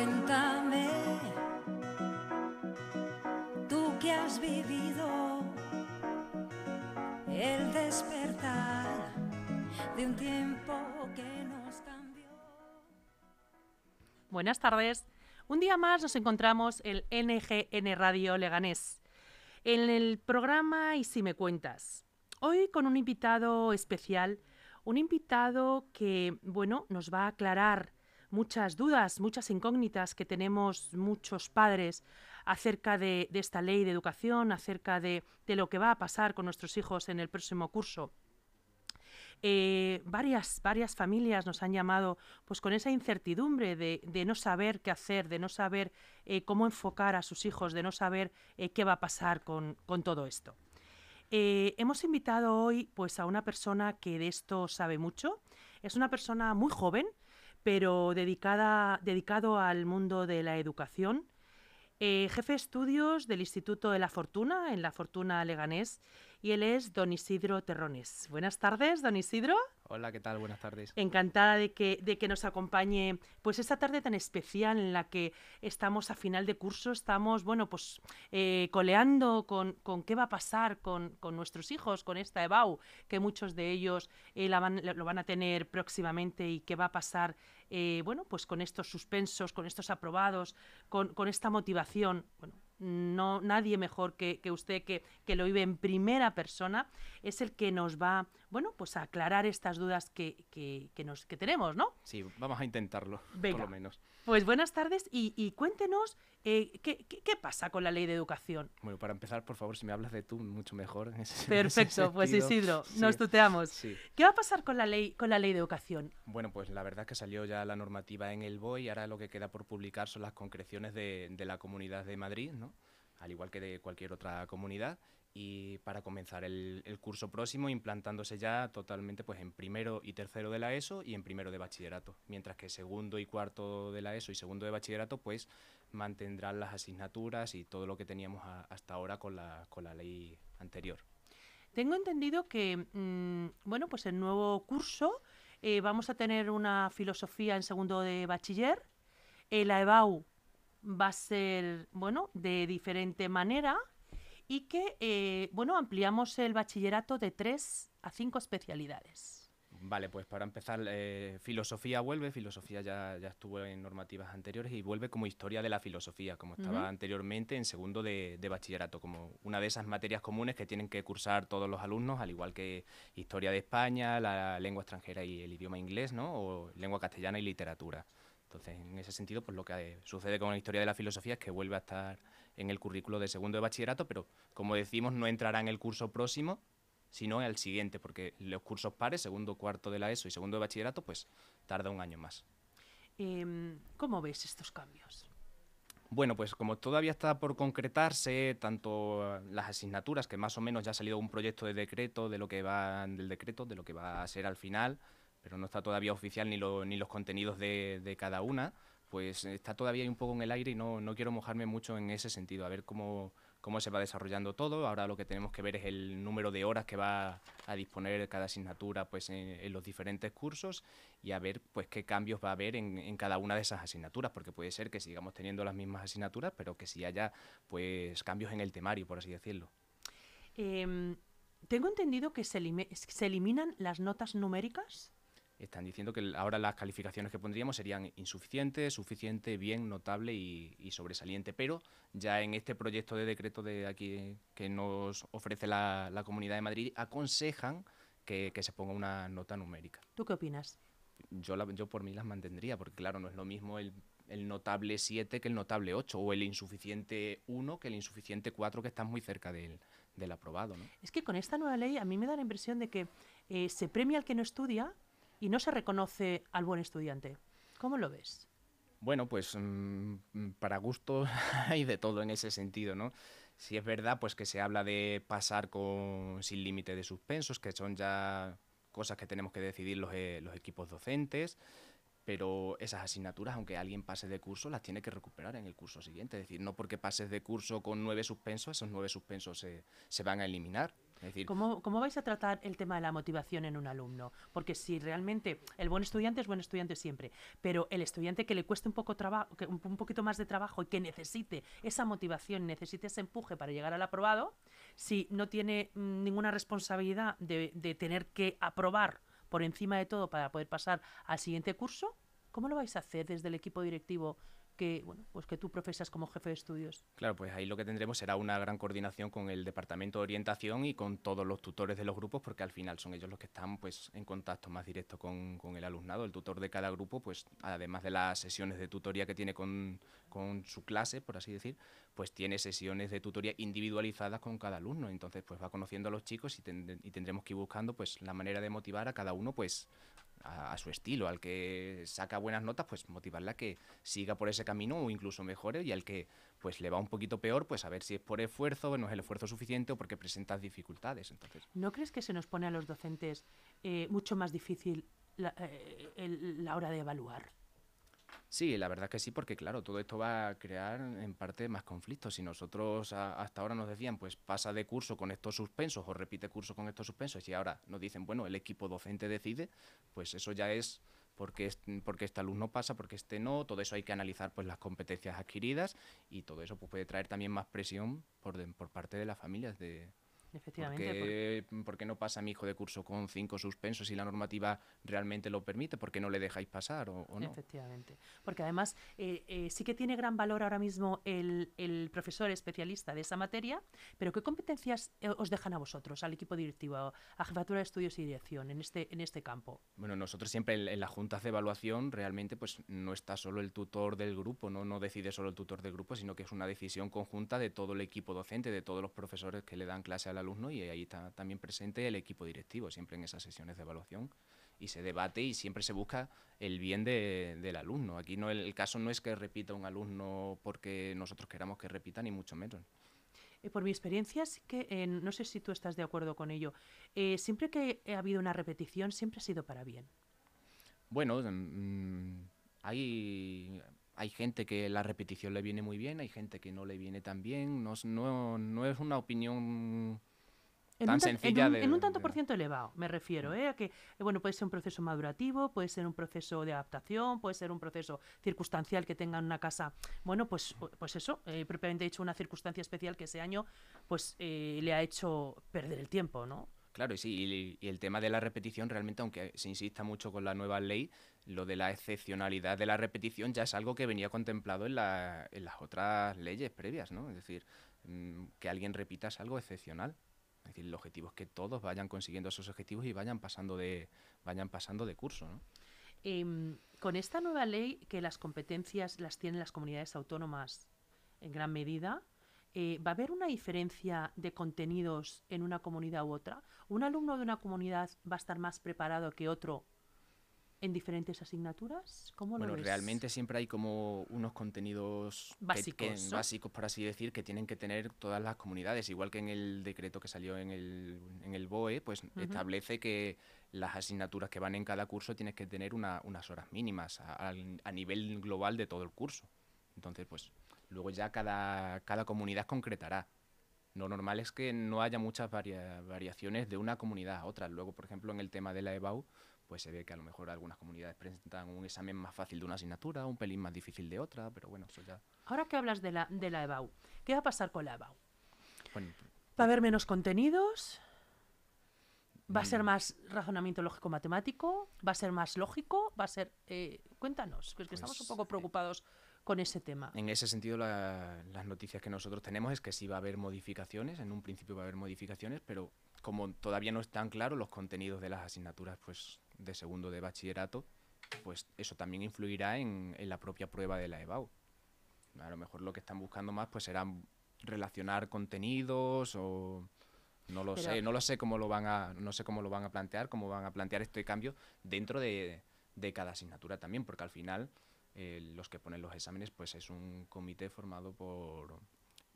Cuéntame, tú que has vivido el despertar de un tiempo que nos cambió. Buenas tardes. Un día más nos encontramos en NGN Radio Leganés, en el programa Y si me cuentas. Hoy con un invitado especial, un invitado que, bueno, nos va a aclarar muchas dudas, muchas incógnitas que tenemos muchos padres acerca de, esta ley de educación, acerca de, lo que va a pasar con nuestros hijos en el próximo curso. Eh, varias, varias familias nos han llamado pues con esa incertidumbre de, no saber qué hacer, de no saber eh, cómo enfocar a sus hijos, de no saber eh, qué va a pasar con, con todo esto. Hemos invitado hoy pues a una persona que de esto sabe mucho. Es una persona muy joven, pero dedicada, dedicado al mundo de la educación. Eh, jefe de estudios del Instituto de la Fortuna, en la Fortuna Leganés, y él es don Isidro Terrones. Buenas tardes, don Isidro. Hola, ¿qué tal? Buenas tardes. Encantada de que, de que nos acompañe pues esta tarde tan especial en la que estamos a final de curso, estamos, bueno, pues eh, coleando con, con qué va a pasar con, con nuestros hijos, con esta EBAU, que muchos de ellos eh, lo van a tener próximamente y qué va a pasar, eh, bueno, pues con estos suspensos, con estos aprobados, con, con esta motivación. Bueno, no, nadie mejor que, que usted que, que lo vive en primera persona es el que nos va, bueno, pues a aclarar estas dudas que, que, que nos, que tenemos, ¿no? Sí, vamos a intentarlo, Venga. por lo menos. Pues buenas tardes y, y cuéntenos eh, ¿qué, qué, qué pasa con la ley de educación. Bueno, para empezar, por favor, si me hablas de tú, mucho mejor. en ese- en ese Perfecto, pues. Isidro, Sí, nos tuteamos. Sí. ¿Qué va a pasar con la ley, con la ley de educación? Bueno, pues la verdad es que salió ya la normativa en el BOE y ahora lo que queda por publicar son las concreciones de, de la Comunidad de Madrid, ¿no? Al igual que de cualquier otra comunidad. Y para comenzar el, el curso próximo implantándose ya totalmente pues en primero y tercero de la ESO y en primero de bachillerato. Mientras que segundo y cuarto de la ESO y segundo de bachillerato pues mantendrán las asignaturas y todo lo que teníamos hasta ahora con la, con la ley anterior. Tengo entendido que, mm, bueno, pues el nuevo curso eh, vamos a tener una filosofía en segundo de bachiller. eh, la EBAU va a ser, bueno, de diferente manera y que, eh, bueno, ampliamos el bachillerato de tres a cinco especialidades. Vale, pues para empezar, eh, filosofía vuelve, filosofía ya, ya estuvo en normativas anteriores y vuelve como historia de la filosofía, como estaba anteriormente en segundo de, de bachillerato, como una de esas materias comunes que tienen que cursar todos los alumnos, al igual que historia de España, la lengua extranjera y el idioma inglés, ¿no? O lengua castellana y literatura. Entonces, en ese sentido, pues lo que eh, sucede con la historia de la filosofía es que vuelve a estar en el currículo de segundo de bachillerato, pero como decimos, no entrará en el curso próximo, sino al siguiente, porque los cursos pares, segundo, cuarto de la ESO y segundo de bachillerato, pues tarda un año más. Em, ¿Cómo ves estos cambios? Bueno, pues como todavía está por concretarse, tanto las asignaturas, que más o menos ya ha salido un proyecto de decreto de lo que va del decreto, de lo que va a ser al final, pero no está todavía oficial ni, lo- ni los contenidos de, de cada una, pues está todavía un poco en el aire y no, no quiero mojarme mucho en ese sentido, a ver cómo, cómo se va desarrollando todo. Ahora lo que tenemos que ver es el número de horas que va a disponer cada asignatura pues, en, los diferentes cursos y a ver pues qué cambios va a haber en, cada una de esas asignaturas, porque puede ser que sigamos teniendo las mismas asignaturas, pero que sí haya pues cambios en el temario, por así decirlo. Em, tengo entendido que se eliminan las notas numéricas. Están diciendo que ahora las calificaciones que pondríamos serían insuficiente, suficiente, bien, notable y, y sobresaliente, pero ya en este proyecto de decreto de aquí que nos ofrece la, la Comunidad de Madrid aconsejan que, que se ponga una nota numérica. ¿Tú qué opinas? Yo, la- yo por mí las mantendría, porque claro, no es lo mismo el, el notable 7 que el notable 8, o el insuficiente 1 que el insuficiente 4, que estás muy cerca del, del aprobado. ¿no? Es que con esta nueva ley a mí me da la impresión de que eh, se premia al que no estudia y no se reconoce al buen estudiante. ¿Cómo lo ves? Bueno, pues mm, mm, para gusto hay de todo en ese sentido, ¿no? Si es verdad, pues que se habla de pasar con sin límite de suspensos, que son ya cosas que tenemos que decidir los, eh, los equipos docentes, pero esas asignaturas, aunque alguien pase de curso, las tiene que recuperar en el curso siguiente. Es decir, no porque pases de curso con nueve suspensos, esos nueve suspensos se, se van a eliminar. ¿Cómo, cómo vais a tratar el tema de la motivación en un alumno? Porque si realmente el buen estudiante es buen estudiante siempre, pero el estudiante que le cueste un, poco trabajo, un, poquito más de trabajo y que necesite esa motivación, necesite ese empuje para llegar al aprobado, si no tiene mm, ninguna responsabilidad de tener que aprobar por encima de todo para poder pasar al siguiente curso, ¿cómo lo vais a hacer desde el equipo directivo que, bueno, pues que tú profesas como jefe de estudios? Claro, pues ahí lo que tendremos será una gran coordinación con el departamento de orientación y con todos los tutores de los grupos, porque al final son ellos los que están pues en contacto más directo con, con el alumnado. El tutor de cada grupo, pues además de las sesiones de tutoría que tiene con, con su clase, por así decir, pues tiene sesiones de tutoría individualizadas con cada alumno. Entonces, pues va conociendo a los chicos y, tend- y tendremos que ir buscando pues la manera de motivar a cada uno, pues a, su estilo. Al que saca buenas notas, pues motivarla a que siga por ese camino o incluso mejore. Y al que pues le va un poquito peor, pues a ver si es por esfuerzo, no es el esfuerzo suficiente o porque presentas dificultades. Entonces, ¿No crees que se nos pone a los docentes eh, mucho más difícil la, eh, la hora de evaluar? Sí, la verdad que sí, porque claro, todo esto va a crear en parte más conflictos. Si nosotros hasta ahora nos decían, pues pasa de curso con estos suspensos o repite curso con estos suspensos y ahora nos dicen, bueno, el equipo docente decide, pues eso ya es porque, es- porque este alumno pasa, porque este no, todo eso hay que analizar pues las competencias adquiridas y todo eso pues, puede traer también más presión por, de- por parte de las familias de, Efectivamente. ¿Por qué, por qué no pasa mi hijo de curso con cinco suspensos si la normativa realmente lo permite? ¿Por qué no le dejáis pasar o, o no? Efectivamente. Porque además eh, eh, sí que tiene gran valor ahora mismo el, el profesor especialista de esa materia, pero ¿qué competencias eh, os dejan a vosotros, al equipo directivo, a Jefatura de Estudios y Dirección en este, en este campo? Bueno, nosotros siempre en, en las juntas de evaluación realmente pues no está solo el tutor del grupo, ¿no? no decide solo el tutor del grupo, sino que es una decisión conjunta de todo el equipo docente, de todos los profesores que le dan clase al alumno y ahí está también presente el equipo directivo, siempre en esas sesiones de evaluación. Y se debate y siempre se busca el bien de- del alumno. Aquí no el, el caso no es que repita un alumno porque nosotros queramos que repita, ni mucho menos. Eh, por mi experiencia, sí que, eh, no sé si tú estás de acuerdo con ello, eh, siempre que ha habido una repetición, siempre ha sido para bien. Bueno, mm, hay, hay gente que la repetición le viene muy bien, hay gente que no le viene tan bien. No, no, no es una opinión En tan un, tan- en sencilla un- de- en un tanto por ciento elevado, me refiero, ¿eh? a que eh, bueno, puede ser un proceso madurativo, puede ser un proceso de adaptación, puede ser un proceso circunstancial que tenga en una casa, bueno, pues, pu- pues eso, eh, propiamente dicho, una circunstancia especial que ese año pues eh, le ha hecho perder el tiempo, ¿no? Claro, y sí, y, y el tema de la repetición realmente, aunque se insista mucho con la nueva ley, lo de la excepcionalidad de la repetición ya es algo que venía contemplado en, la- en las otras leyes previas, ¿no? Es decir, mm, que alguien repita es algo excepcional. Es decir, el objetivo es que todos vayan consiguiendo esos objetivos y vayan pasando de, vayan pasando de curso, ¿no? Em, con esta nueva ley, que las competencias las tienen las comunidades autónomas en gran medida, eh, ¿va a haber una diferencia de contenidos en una comunidad u otra? ¿Un alumno de una comunidad va a estar más preparado que otro en diferentes asignaturas? ¿Cómo Bueno, lo ves? realmente siempre hay como unos contenidos que- que- Básicos, ¿no? básicos, por así decir, que tienen que tener todas las comunidades. Igual que en el decreto que salió en el, en el BOE, pues establece que las asignaturas que van en cada curso tienes que tener una- unas horas mínimas a, al- a nivel global de todo el curso. Entonces, pues luego ya cada, cada comunidad concretará. Lo normal es que no haya muchas varia- variaciones de una comunidad a otra. Luego, por ejemplo, en el tema de la EBAU, pues se ve que a lo mejor algunas comunidades presentan un examen más fácil de una asignatura, un pelín más difícil de otra, pero bueno, eso ya... Ahora que hablas de la, de la EBAU, ¿qué va a pasar con la EBAU? Bueno, ¿Va a haber menos contenidos? ¿Va a ser Mm. más razonamiento lógico-matemático? ¿Va a ser más lógico? ¿Va a ser...? eh, cuéntanos, porque estamos un Pues, poco preocupados con ese tema. en ese sentido, la- las noticias que nosotros tenemos es que sí va a haber modificaciones, en un principio va a haber modificaciones, pero como todavía no están claros los contenidos de las asignaturas pues, de segundo de bachillerato, pues eso también influirá en, en la propia prueba de la EBAU. A lo mejor lo que están buscando más pues será relacionar contenidos o no lo Pero- sé, no lo sé cómo lo van a no sé cómo lo van a plantear, cómo van a plantear este cambio dentro de, de cada asignatura también, porque al final eh, los que ponen los exámenes pues es un comité formado por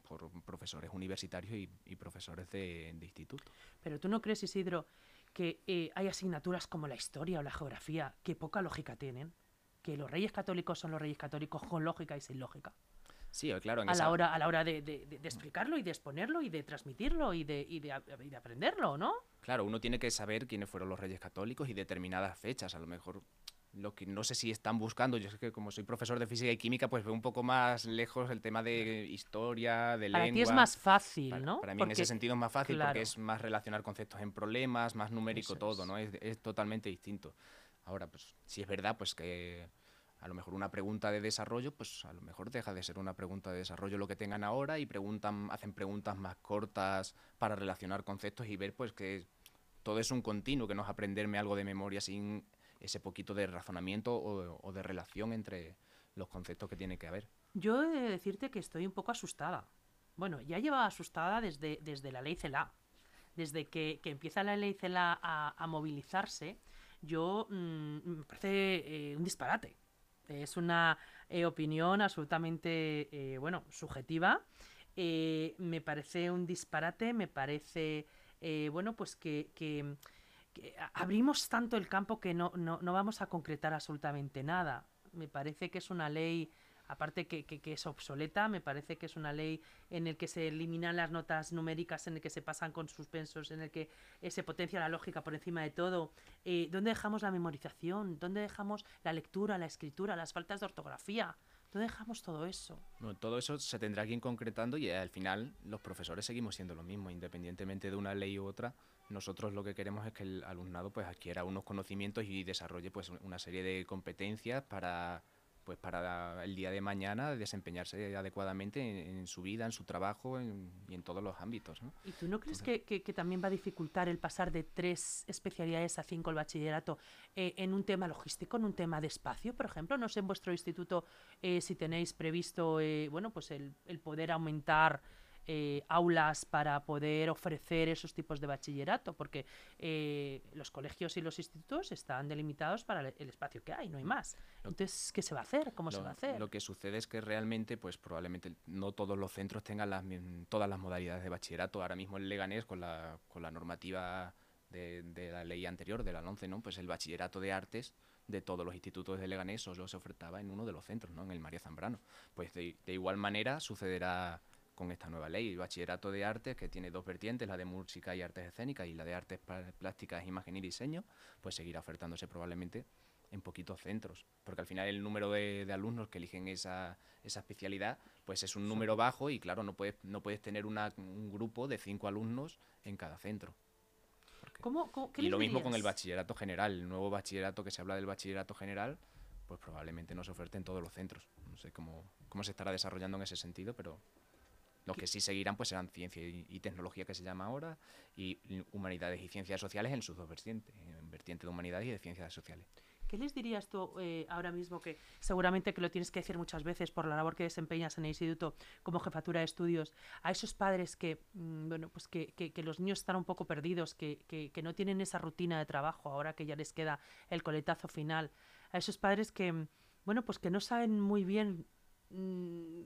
por profesores universitarios y, y profesores de, de instituto. Pero tú no crees, Isidro, que eh, hay asignaturas como la historia o la geografía que poca lógica tienen. Que los reyes católicos son los reyes católicos con lógica y sin lógica. Sí, claro. En a, esa- la hora, a la hora de, de- de- de explicarlo y de exponerlo y de transmitirlo y de, y de, a- y de aprenderlo, ¿no? Claro, uno tiene que saber quiénes fueron los reyes católicos y determinadas fechas. A lo mejor lo que no sé si están buscando, yo sé que como soy profesor de física y química, pues veo un poco más lejos el tema de historia, de Para lengua. ti es más fácil, Para, ¿no? para mí en ese sentido es más fácil claro. porque es más relacionar conceptos en problemas, más numérico Eso todo, es. ¿no? Es, es totalmente distinto. Ahora, pues si es verdad, pues que a lo mejor una pregunta de desarrollo, pues a lo mejor deja de ser una pregunta de desarrollo lo que tengan ahora y preguntan, hacen preguntas más cortas para relacionar conceptos y ver pues que todo es un continuo, que no es aprenderme algo de memoria sin ese poquito de razonamiento o, de relación entre los conceptos que tiene que haber. Yo he de decirte que estoy un poco asustada. Bueno, ya llevaba asustada desde, desde la ley CELA. Desde que, que empieza la ley CELA a, a movilizarse, yo mm, me parece eh, un disparate. Es una eh, opinión absolutamente, eh, bueno, subjetiva. Me parece un disparate, me parece, bueno, pues que- abrimos tanto el campo que no, no, no vamos a concretar absolutamente nada. Me parece que es una ley, aparte que, que- es obsoleta, me parece que es una ley en el que se eliminan las notas numéricas, en el que se pasan con suspensos, en el que eh, se potencia la lógica por encima de todo. Eh, ¿Dónde dejamos la memorización? ¿Dónde dejamos la lectura, la escritura, las faltas de ortografía? ¿Dónde dejamos todo eso? Bueno, todo eso se tendrá que ir concretando y al final los profesores seguimos siendo lo mismo, independientemente de una ley u otra. Nosotros lo que queremos es que el alumnado pues adquiera unos conocimientos y desarrolle pues una serie de competencias para pues para el día de mañana desempeñarse adecuadamente en, en su vida, en su trabajo en- y en todos los ámbitos. ¿no? ¿Y tú no crees que, que- que también va a dificultar el pasar de tres especialidades a cinco el bachillerato eh, en un tema logístico, en un tema de espacio, por ejemplo? No sé en vuestro instituto eh, si tenéis previsto, eh, bueno, pues el, el poder aumentar eh, aulas para poder ofrecer esos tipos de bachillerato, porque eh, los colegios y los institutos están delimitados para el, espacio que hay, no hay más. Lo- Entonces, ¿qué se va a hacer? ¿Cómo se Lo, va a hacer? lo que sucede es que realmente, pues probablemente no todos los centros tengan las, todas las modalidades de bachillerato. Ahora mismo en Leganés, con la, con la normativa de, de la ley anterior, de la 11, ¿no? Pues el bachillerato de artes de todos los institutos de Leganés solo se ofertaba en uno de los centros, ¿no? En el María Zambrano. Pues de, de igual manera sucederá con esta nueva ley. El bachillerato de artes, que tiene dos vertientes, la de música y artes escénicas y la de artes plásticas, imagen y diseño, pues seguirá ofertándose probablemente en poquitos centros, porque al final el número de, de alumnos que eligen esa, esa especialidad, pues es un número bajo y claro, no puedes, no puedes tener una- un grupo de cinco alumnos en cada centro. ¿Cómo, cómo- qué y lo mismo con el bachillerato general, el nuevo bachillerato que se habla del bachillerato general, pues probablemente no se oferte en todos los centros. No sé cómo, cómo se estará desarrollando en ese sentido, pero los que sí seguirán pues serán ciencia y, tecnología que se llama ahora y humanidades y ciencias sociales en sus dos vertientes, en vertiente de humanidades y de ciencias sociales. ¿Qué les dirías tú eh, ahora mismo que seguramente que lo tienes que decir muchas veces por la labor que desempeñas en el instituto como jefatura de estudios a esos padres que mm, bueno pues que, que- que los niños están un poco perdidos que, que- no tienen esa rutina de trabajo ahora que ya les queda el coletazo final a esos padres que mm, bueno pues que no saben muy bien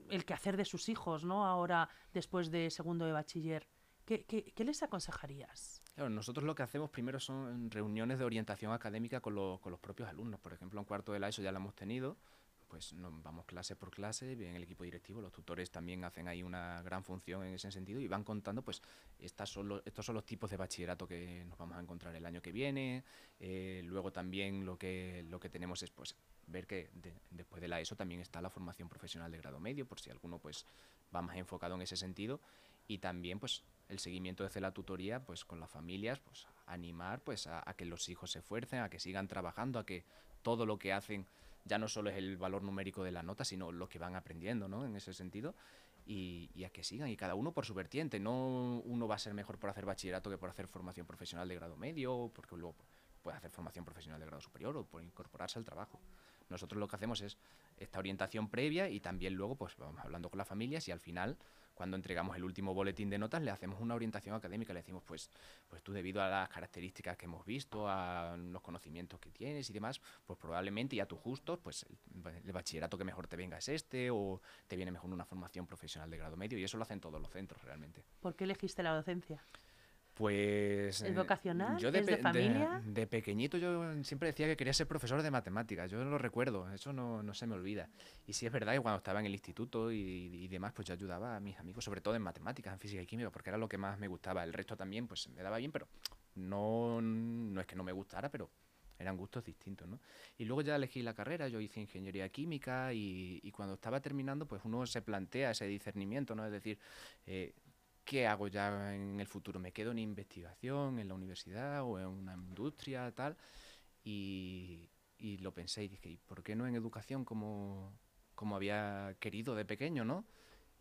el quehacer de sus hijos no ahora después de segundo de bachiller ¿Qué, qué, qué les aconsejarías? Claro, nosotros lo que hacemos primero son reuniones de orientación académica con, los- con los propios alumnos. Por ejemplo, en cuarto de la ESO ya lo hemos tenido, pues nos vamos clase por clase, bien el equipo directivo, los tutores también hacen ahí una gran función en ese sentido y van contando, pues son los- estos son los tipos de bachillerato que nos vamos a encontrar el año que viene. eh, luego también lo que, lo que tenemos es pues ver que de- después de la ESO también está la formación profesional de grado medio, por si alguno pues va más enfocado en ese sentido y también pues el seguimiento desde la tutoría pues con las familias pues animar pues a, a que los hijos se esfuercen a que sigan trabajando a que todo lo que hacen ya no solo es el valor numérico de la nota sino lo que van aprendiendo no en ese sentido y, a que sigan y cada uno por su vertiente. No uno va a ser mejor por hacer bachillerato que por hacer formación profesional de grado medio porque luego puede hacer formación profesional de grado superior o por incorporarse al trabajo. Nosotros lo que hacemos es esta orientación previa y también luego pues vamos hablando con las familias y al final cuando entregamos el último boletín de notas le hacemos una orientación académica, le decimos pues pues tú debido a las características que hemos visto, a los conocimientos que tienes y demás, pues probablemente y a tus gustos, pues el, bachillerato que mejor te venga es este o te viene mejor una formación profesional de grado medio y eso lo hacen todos los centros realmente. ¿Por qué elegiste la docencia? Pues. ¿Es eh, vocacional? Yo ¿Es de familia? De, pequeñito yo siempre decía que quería ser profesor de matemáticas. Yo lo recuerdo, eso no, no se me olvida. Y sí es verdad que cuando estaba en el instituto y, y demás, pues yo ayudaba a mis amigos, sobre todo en matemáticas, en física y química, porque era lo que más me gustaba. El resto también, pues me daba bien, pero no, no es que no me gustara, pero eran gustos distintos, ¿no? Y luego ya elegí la carrera, yo hice ingeniería química y, y cuando estaba terminando, pues uno se plantea ese discernimiento, ¿no? Es decir, eh, ¿qué hago ya en el futuro? ¿Me quedo en investigación, en la universidad o en una industria, tal? Y, y lo pensé y dije, ¿y por qué no en educación como, como había querido de pequeño, ¿no?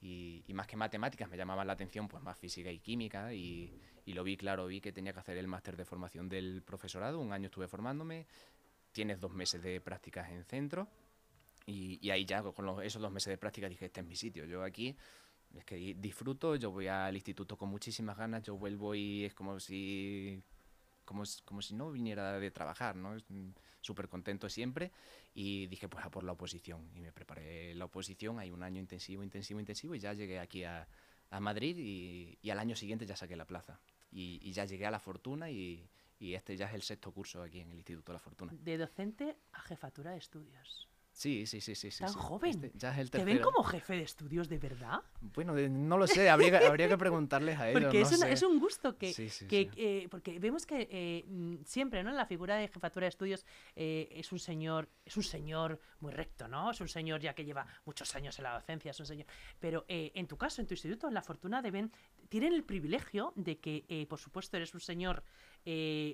Y, y más que matemáticas me llamaban la atención, pues más física y química y, y lo vi claro, vi que tenía que hacer el máster de formación del profesorado, un año estuve formándome, tienes dos meses de prácticas en centro y, y ahí ya con los- esos dos meses de práctica dije, este es mi sitio, yo aquí es que di- disfruto, yo voy al instituto con muchísimas ganas, yo vuelvo y es como si como, como si no viniera de trabajar, ¿no? Es, mm, Súper contento siempre y dije pues a por la oposición y me preparé la oposición, hay un año intensivo, intensivo, intensivo y ya llegué aquí a, a Madrid y, y al año siguiente ya saqué la plaza y, y ya llegué a La Fortuna y, y este ya es el sexto curso aquí en el Instituto La Fortuna. De docente a jefatura de estudios. Sí, sí, sí, sí. Tan sí. joven. Este ya es el ¿Te ven tercero. como jefe de estudios de verdad? Bueno, de- no lo sé, habría que, habría que preguntarles a ellos. Porque no es, una- sé. es un gusto que, Sí, sí, que, eh, porque vemos que eh, mm, siempre, ¿no? En la figura de jefatura de estudios eh, es un señor, es un señor muy recto, ¿no? Es un señor ya que lleva muchos años en la docencia, es un señor. Pero en tu caso, en tu instituto, en la fortuna deben, tienen el privilegio de que, por supuesto, eres un señor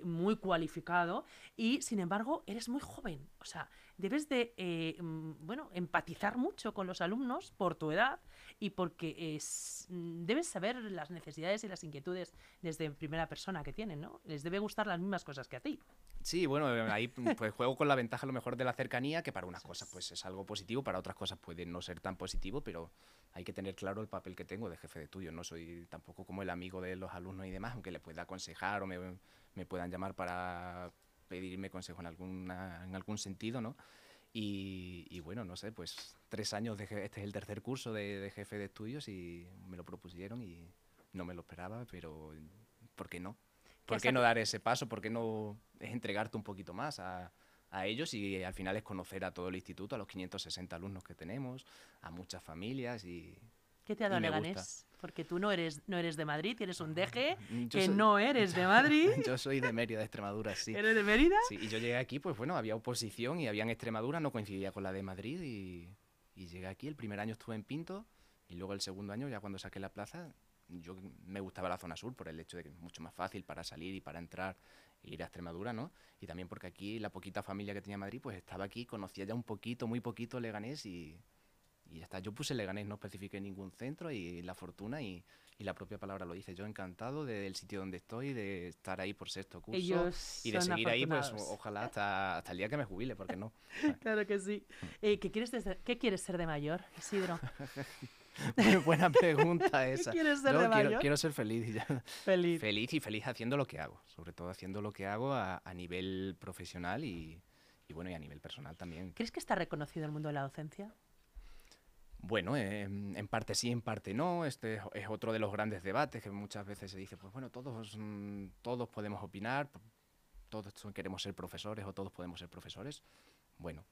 muy cualificado y, sin embargo, eres muy joven. O sea, debes de, eh, mm, bueno, empatizar mucho con los alumnos por tu edad y porque es, mm, debes saber las necesidades y las inquietudes desde primera persona que tienen, ¿no? Les debe gustar las mismas cosas que a ti. Sí, bueno, eh, ahí pues juego con la ventaja a lo mejor de la cercanía, que para unas cosas pues es algo positivo, para otras cosas puede no ser tan positivo, pero hay que tener claro el papel que tengo de jefe de estudio. No soy tampoco como el amigo de los alumnos y demás, aunque le pueda aconsejar o me, me puedan llamar para pedirme consejo en, alguna, en algún sentido, ¿no? Y, y bueno, no sé, pues tres años, de, este es el tercer curso de, de jefe de estudios y me lo propusieron y no me lo esperaba, pero ¿por qué no? ¿Por qué no dar ese paso? ¿Por qué no es entregarte un poquito más a, a ellos y al final es conocer a todo el instituto, a los 560 alumnos que tenemos, a muchas familias y... ¿Qué te ha dado Leganés? gusta. Porque tú no eres, no eres de Madrid, eres un deje, yo que soy- no eres de Madrid, Yo soy de Mérida, de Extremadura, sí. eres de Mérida. Sí, y yo llegué aquí, pues bueno, había oposición y había en Extremadura, no coincidía con la de Madrid y, y llegué aquí. El primer año estuve en Pinto y luego el segundo año, ya cuando saqué la plaza, yo me gustaba la zona sur por el hecho de que es mucho más fácil para salir y para entrar e ir a Extremadura, ¿no? Y también porque aquí la poquita familia que tenía Madrid, pues estaba aquí, conocía ya un poquito, muy poquito Leganés y, y ya está. Yo puse Leganés, no especifiqué ningún centro y la fortuna y, y la propia palabra lo dice. Yo encantado de- del sitio donde estoy, de estar ahí por sexto curso Ellos y de seguir ahí, pues ojalá hasta, hasta el día que me jubile, porque no. Claro que sí. Eh, ¿qué, quieres ¿Qué quieres ser de mayor, Isidro? Buena pregunta esa. quieres ser Yo de quiero, mayor? quiero ser feliz y ya. Feliz. Feliz y feliz haciendo lo que hago, sobre todo haciendo lo que hago a, a nivel profesional y, y bueno, y a nivel personal también. ¿Crees que está reconocido el mundo de la docencia? Bueno, eh, en parte sí, en parte no. Este es- otro de los grandes debates que muchas veces se dice, pues bueno, todos, mm, todos podemos opinar, todos queremos ser profesores o todos podemos ser profesores. Bueno,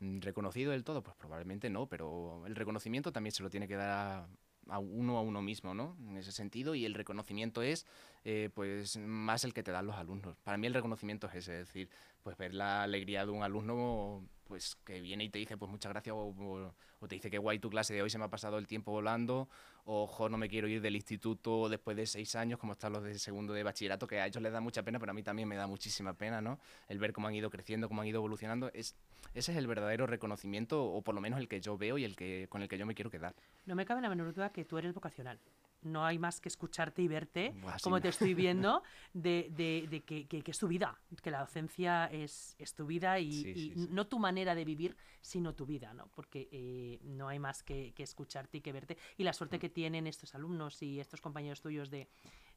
mm, reconocido del todo, pues probablemente no, pero el reconocimiento también se lo tiene que dar a, a uno a uno mismo, ¿no? En ese sentido, y el reconocimiento es, eh, pues, más el que te dan los alumnos. Para mí el reconocimiento es ese, es decir, pues ver la alegría de un alumno, pues, que viene y te dice, pues, muchas gracias, o, o- o te dice que guay tu clase de hoy, se me ha pasado el tiempo volando, o no me quiero ir del instituto después de seis años, como están los de segundo de bachillerato, que a ellos les da mucha pena, pero a mí también me da muchísima pena, ¿no? El ver cómo han ido creciendo, cómo han ido evolucionando, es, ese es el verdadero reconocimiento, o por lo menos el que yo veo y el que con el que yo me quiero quedar. No me cabe la menor duda que tú eres vocacional. No hay más que escucharte y verte, Buah, como te estoy viendo, de, de- de que, que- que es tu vida, que la docencia es, es tu vida y, Sí, sí, no tu manera de vivir, sino tu vida, ¿no? Porque eh, no hay más que, que escucharte y que verte. Y la Mm. suerte que tienen estos alumnos y estos compañeros tuyos de,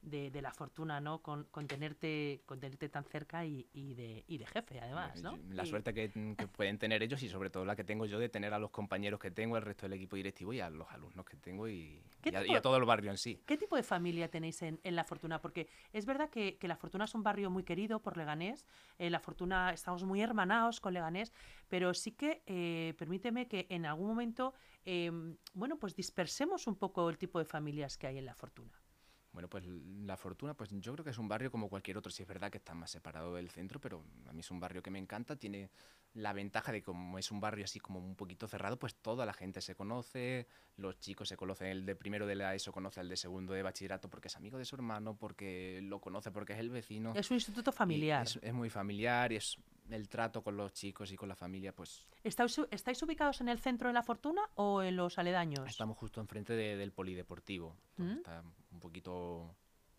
de- la fortuna, ¿no? Con, con tenerte, con tenerte tan cerca y, y de, y de jefe, además, ¿no? La suerte que, pueden tener ellos y sobre todo la que tengo yo de tener a los compañeros que tengo, el resto del equipo directivo y a los alumnos que tengo y, ¿Qué y a, y a todo el barrio ¿Qué tipo de familia tenéis en, La Fortuna? Porque es verdad que, La Fortuna es un barrio muy querido por Leganés. En La Fortuna estamos muy hermanados con Leganés, pero sí que eh, permíteme que en algún momento, eh, bueno, pues dispersemos un poco el tipo de familias que hay en La Fortuna. Bueno, pues La Fortuna, pues yo creo que es un barrio como cualquier otro, sí es verdad que está más separado del centro, pero a mí es un barrio que me encanta, tiene la ventaja de como es un barrio así como un poquito cerrado, pues toda la gente se conoce, los chicos se conocen, el de primero de la ESO conoce al de segundo de bachillerato porque es amigo de su hermano, porque lo conoce porque es el vecino. Es un instituto familiar. Es, es muy familiar y es el trato con los chicos y con la familia, pues ¿Estáis, u- ¿Estáis ubicados en el centro de La Fortuna o en los aledaños? estamos justo enfrente de- del polideportivo, ¿Mm? está poquito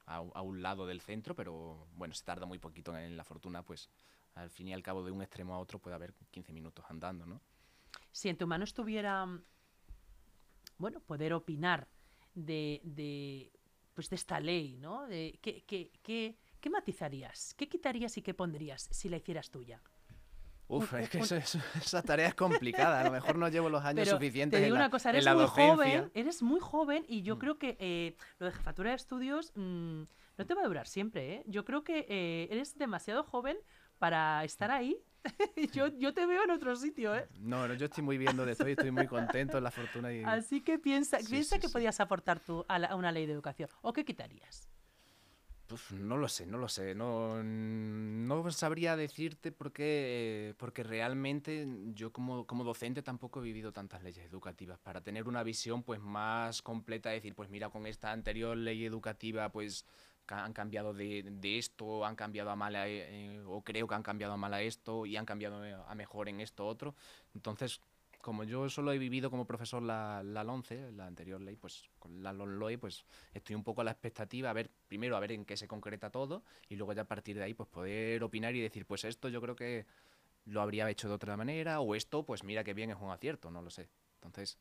a, a un lado del centro, pero bueno, se tarda muy poquito en La Fortuna, pues al fin y al cabo de un extremo a otro puede haber 15 minutos andando, ¿no? si en tu mano estuviera, bueno, poder opinar de, de, pues de esta ley, ¿no? De, ¿qué, qué, qué, qué matizarías? ¿Qué quitarías y qué pondrías si la hicieras tuya? Uf, Un- es que un- eso- eso- esa tarea es complicada, a lo mejor no llevo los años Pero suficientes te digo en la, una cosa, eres muy docencia. joven, eres muy joven y yo Mm. creo que eh, lo de jefatura de estudios mm, no te va a durar siempre, ¿eh? Yo creo que eh, eres demasiado joven para estar ahí. yo, yo te veo en otro sitio, ¿eh? No, no, yo estoy muy bien donde estoy, estoy muy contento en La Fortuna y... Así que piensa, Sí, piensa sí, que sí. podías aportar tú a, la- a una ley de educación. ¿O qué quitarías? Uf, no lo sé, no lo sé. No, no sabría decirte porque, eh, porque realmente yo como, como docente tampoco he vivido tantas leyes educativas. Para tener una visión pues más completa, decir, pues mira, con esta anterior ley educativa pues han cambiado de, de esto, han cambiado a mal a, eh, o creo que han cambiado a mal a esto y han cambiado eh, a mejor en esto otro. Entonces, como yo solo he vivido como profesor la, la LONCE, la anterior ley, pues con la LONLOE, pues estoy un poco a la expectativa, a ver, primero a ver en qué se concreta todo y luego ya a partir de ahí pues poder opinar y decir, pues esto yo creo que lo habría hecho de otra manera o esto, pues mira que bien es un acierto, no lo sé. Entonces,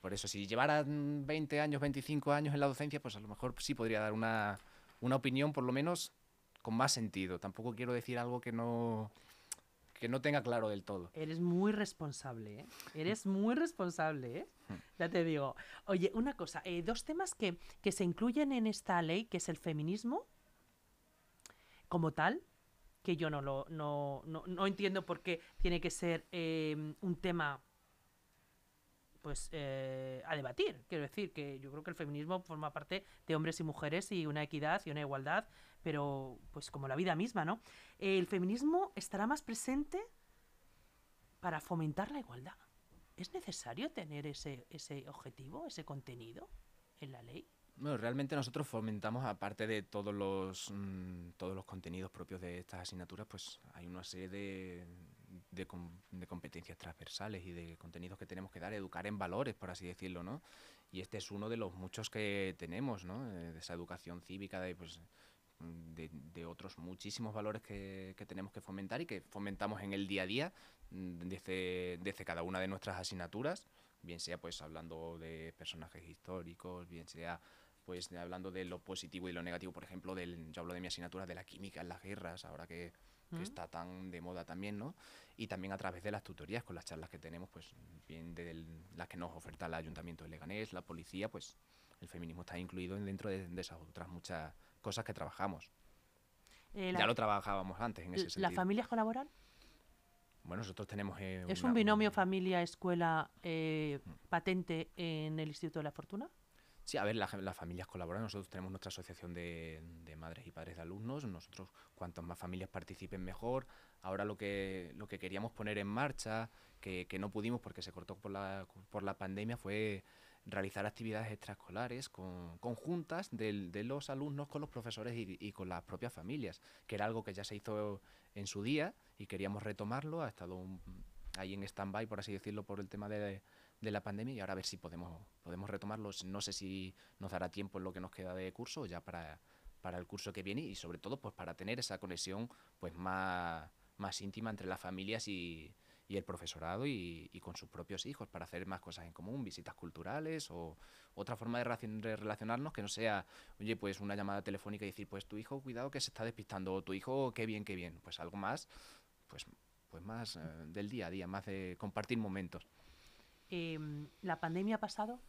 por eso, si llevara mm, 20 años, 25 años en la docencia, pues a lo mejor sí podría dar una, una opinión por lo menos con más sentido. Tampoco quiero decir algo que no, que no tenga claro del todo. Eres muy responsable, ¿eh? Eres muy responsable, ¿eh? Ya te digo. Oye, una cosa, eh, dos temas que, que se incluyen en esta ley, que es el feminismo como tal, que yo no lo no, no, no entiendo por qué tiene que ser eh, un tema pues eh, a debatir. Quiero decir que yo creo que el feminismo forma parte de hombres y mujeres y una equidad y una igualdad, pero pues como la vida misma, ¿no? El feminismo estará más presente para fomentar la igualdad. ¿Es necesario tener ese, ese objetivo, ese contenido en la ley? Bueno, realmente nosotros fomentamos, aparte de todos los, mm, todos los contenidos propios de estas asignaturas, pues hay una serie de, de, com- de competencias transversales y de contenidos que tenemos que dar, educar en valores, por así decirlo, ¿no? Y este es uno de los muchos que tenemos, ¿no? Eh, De esa educación cívica, de, pues, de, de otros muchísimos valores que, que tenemos que fomentar y que fomentamos en el día a día mm, desde, desde cada una de nuestras asignaturas, bien sea pues hablando de personajes históricos, bien sea pues hablando de lo positivo y lo negativo, por ejemplo, del, yo hablo de mi asignatura de la química en las guerras, ahora que, que ¿Mm? está tan de moda también, ¿no? Y también a través de las tutorías, con las charlas que tenemos, pues bien de el- las que nos oferta el Ayuntamiento de Leganés, la policía, pues el feminismo está incluido en- dentro de, de esas otras muchas cosas que trabajamos. Eh, Ya lo trabajábamos antes en ese ¿Las sentido. familias colaboran? Bueno, nosotros tenemos... eh, ¿Es una- un binomio familia-escuela eh, patente en el Instituto de la Fortuna? Sí, a ver, la- las familias colaboran. Nosotros tenemos nuestra asociación de, de madres y padres de alumnos. Nosotros, cuantas más familias participen, mejor. Ahora lo que, lo que queríamos poner en marcha, que, que no pudimos porque se cortó por la, por la pandemia, fue realizar actividades extraescolares con, conjuntas del- de los alumnos con los profesores y, y con las propias familias, que era algo que ya se hizo en su día y queríamos retomarlo. Ha estado ahí en stand-by, por así decirlo, por el tema de, la pandemia y ahora a ver si podemos, podemos retomarlo. No sé si nos dará tiempo en lo que nos queda de curso ya para, para el curso que viene y sobre todo pues para tener esa conexión pues más, más íntima entre las familias y, y el profesorado y, con sus propios hijos para hacer más cosas en común, visitas culturales o otra forma de relacionarnos que no sea, oye, pues una llamada telefónica y decir, pues tu hijo, cuidado que se está despistando, o tu hijo, qué bien, qué bien, pues algo más, pues pues más eh, del día a día, más de compartir momentos. Em, ¿La pandemia ha pasado?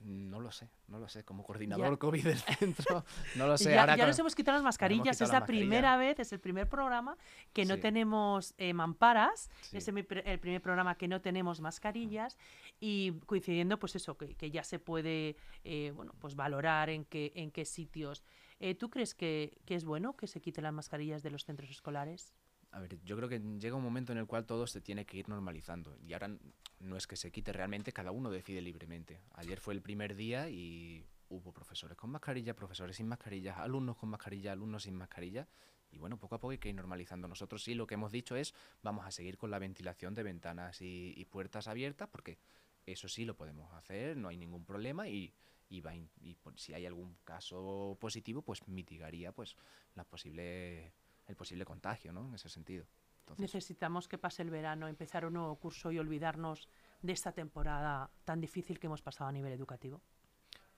No lo sé, no lo sé. Como coordinador COVID del centro, no lo sé. ya, ahora ya nos hemos quitado las mascarillas. quitado Es la primera vez, es el primer programa que no Sí. tenemos eh, mamparas. Sí. Es el primer programa que no tenemos mascarillas. Y coincidiendo, pues eso, que, que ya se puede eh, bueno, pues valorar en qué, en qué sitios. Eh, ¿Tú crees que, que es bueno que se quiten las mascarillas de los centros escolares? A ver, yo creo que llega un momento en el cual todo se tiene que ir normalizando. Y ahora no es que se quite realmente, cada uno decide libremente. Ayer fue el primer día y hubo profesores con mascarilla, profesores sin mascarilla, alumnos con mascarilla, alumnos sin mascarilla. Y bueno, poco a poco hay que ir normalizando. Nosotros sí lo que hemos dicho es vamos a seguir con la ventilación de ventanas y, puertas abiertas porque eso sí lo podemos hacer, no hay ningún problema y, y, va in- y si hay algún caso positivo, pues mitigaría pues las posibles el posible contagio, ¿no? En ese sentido. Entonces, Necesitamos que pase el verano, empezar un nuevo curso y olvidarnos de esta temporada tan difícil que hemos pasado a nivel educativo.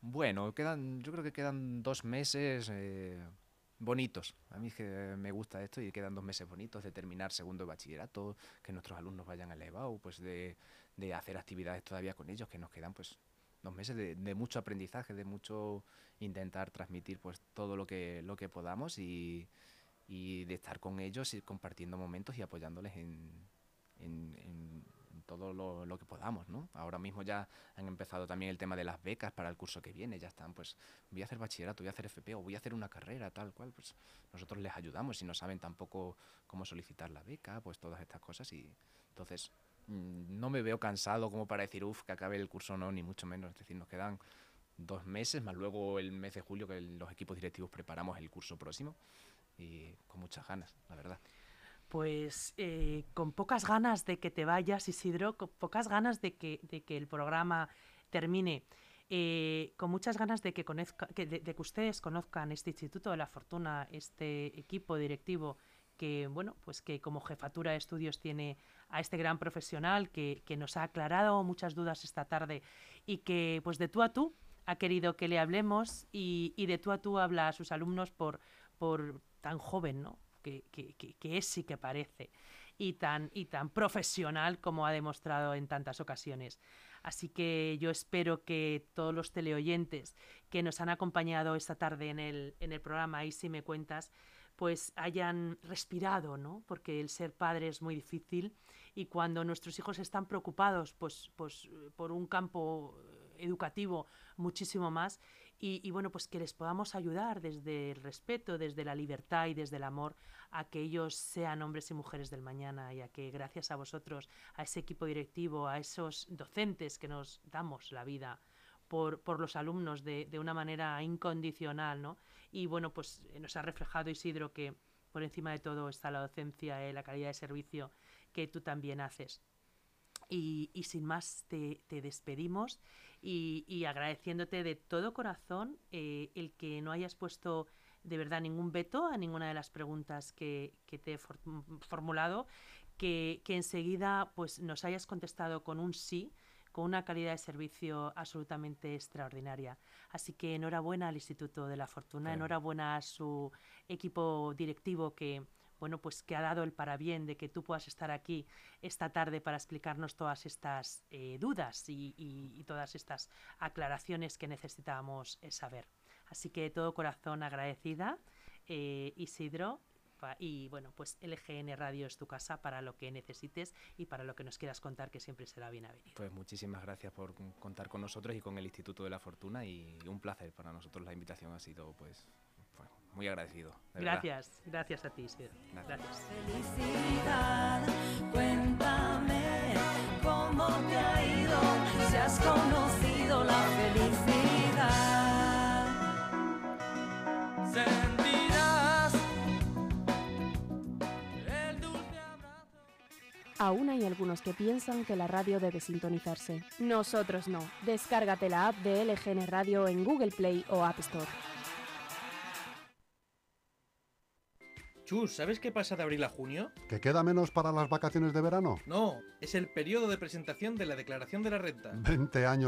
bueno, quedan, yo creo que quedan dos meses eh, bonitos. A mí es que me gusta esto y quedan dos meses bonitos de terminar segundo de bachillerato, que nuestros alumnos vayan al EBAU, pues de, de hacer actividades todavía con ellos, que nos quedan pues dos meses de, de mucho aprendizaje, de mucho intentar transmitir pues todo lo que, lo que podamos y, y de estar con ellos y compartiendo momentos y apoyándoles en, en- en- todo lo, lo que podamos, ¿no? Ahora mismo ya han empezado también el tema de las becas para el curso que viene, ya están, pues voy a hacer bachillerato, voy a hacer FP o voy a hacer una carrera, tal cual, pues nosotros les ayudamos si no saben tampoco cómo solicitar la beca, pues todas estas cosas y entonces mm, no me veo cansado como para decir, uff, que acabe el curso, no, ni mucho menos, es decir, nos quedan dos meses, más luego el mes de julio que los equipos directivos preparamos el curso próximo y con muchas ganas, la verdad. Pues eh, con pocas ganas de que te vayas, Isidro, con pocas ganas de que, de que el programa termine, eh, con muchas ganas de que, conozca- que- de, de que ustedes conozcan este Instituto de la Fortuna, este equipo directivo que, bueno, pues que como jefatura de estudios tiene a este gran profesional que, que nos ha aclarado muchas dudas esta tarde y que, pues de tú a tú, ha querido que le hablemos y, y de tú a tú habla a sus alumnos por, por tan joven, ¿no? Que, que- que- es sí que parece y tan, y tan profesional como ha demostrado en tantas ocasiones. Así que yo espero que todos los teleoyentes que nos han acompañado esta tarde en el, en el programa Ahí si me cuentas, pues hayan respirado, ¿no? Porque el ser padre es muy difícil y cuando nuestros hijos están preocupados pues, pues, eh, por un campo eh, educativo muchísimo más y, bueno, pues que les podamos ayudar desde el respeto, desde la libertad y desde el amor a que ellos sean hombres y mujeres del mañana y a que gracias a vosotros, a ese equipo directivo, a esos docentes que nos damos la vida por, por los alumnos de, de una manera incondicional, ¿no? Y bueno, pues eh, nos ha reflejado Isidro que por encima de todo está la docencia, eh, la calidad de servicio que tú también haces. Y, y sin más te, te despedimos y, y agradeciéndote de todo corazón eh, el que no hayas puesto de verdad ningún veto a ninguna de las preguntas que, que te he for- formulado, que, que enseguida pues, nos hayas contestado con un sí, con una calidad de servicio absolutamente extraordinaria. Así que enhorabuena al Instituto de la Fortuna, enhorabuena a su equipo directivo que bueno, pues que ha dado el parabién de que tú puedas estar aquí esta tarde para explicarnos todas estas eh, dudas y, y- y todas estas aclaraciones que necesitábamos eh, saber. Así que de todo corazón agradecida, eh, Isidro. Y bueno, pues LGN Radio es tu casa para lo que necesites y para lo que nos quieras contar, que siempre será bien avenido. Pues muchísimas gracias por contar con nosotros y con el Instituto de la Fortuna y un placer para nosotros la invitación ha sido pues, muy agradecido. de verdad. Gracias, gracias a ti, Isidro. Gracias. Gracias. Felicidad, cuéntame cómo te ha ido, si has conocido la felicidad. Sentirás el dulce abrazo. Aún hay algunos que piensan que la radio debe sintonizarse. Nosotros no. Descárgate la app de LGN Radio en Google Play o App Store. Chus, ¿sabes qué pasa de abril a junio? ¿Que queda menos para las vacaciones de verano? No, es el periodo de presentación de la declaración de la renta. 20 años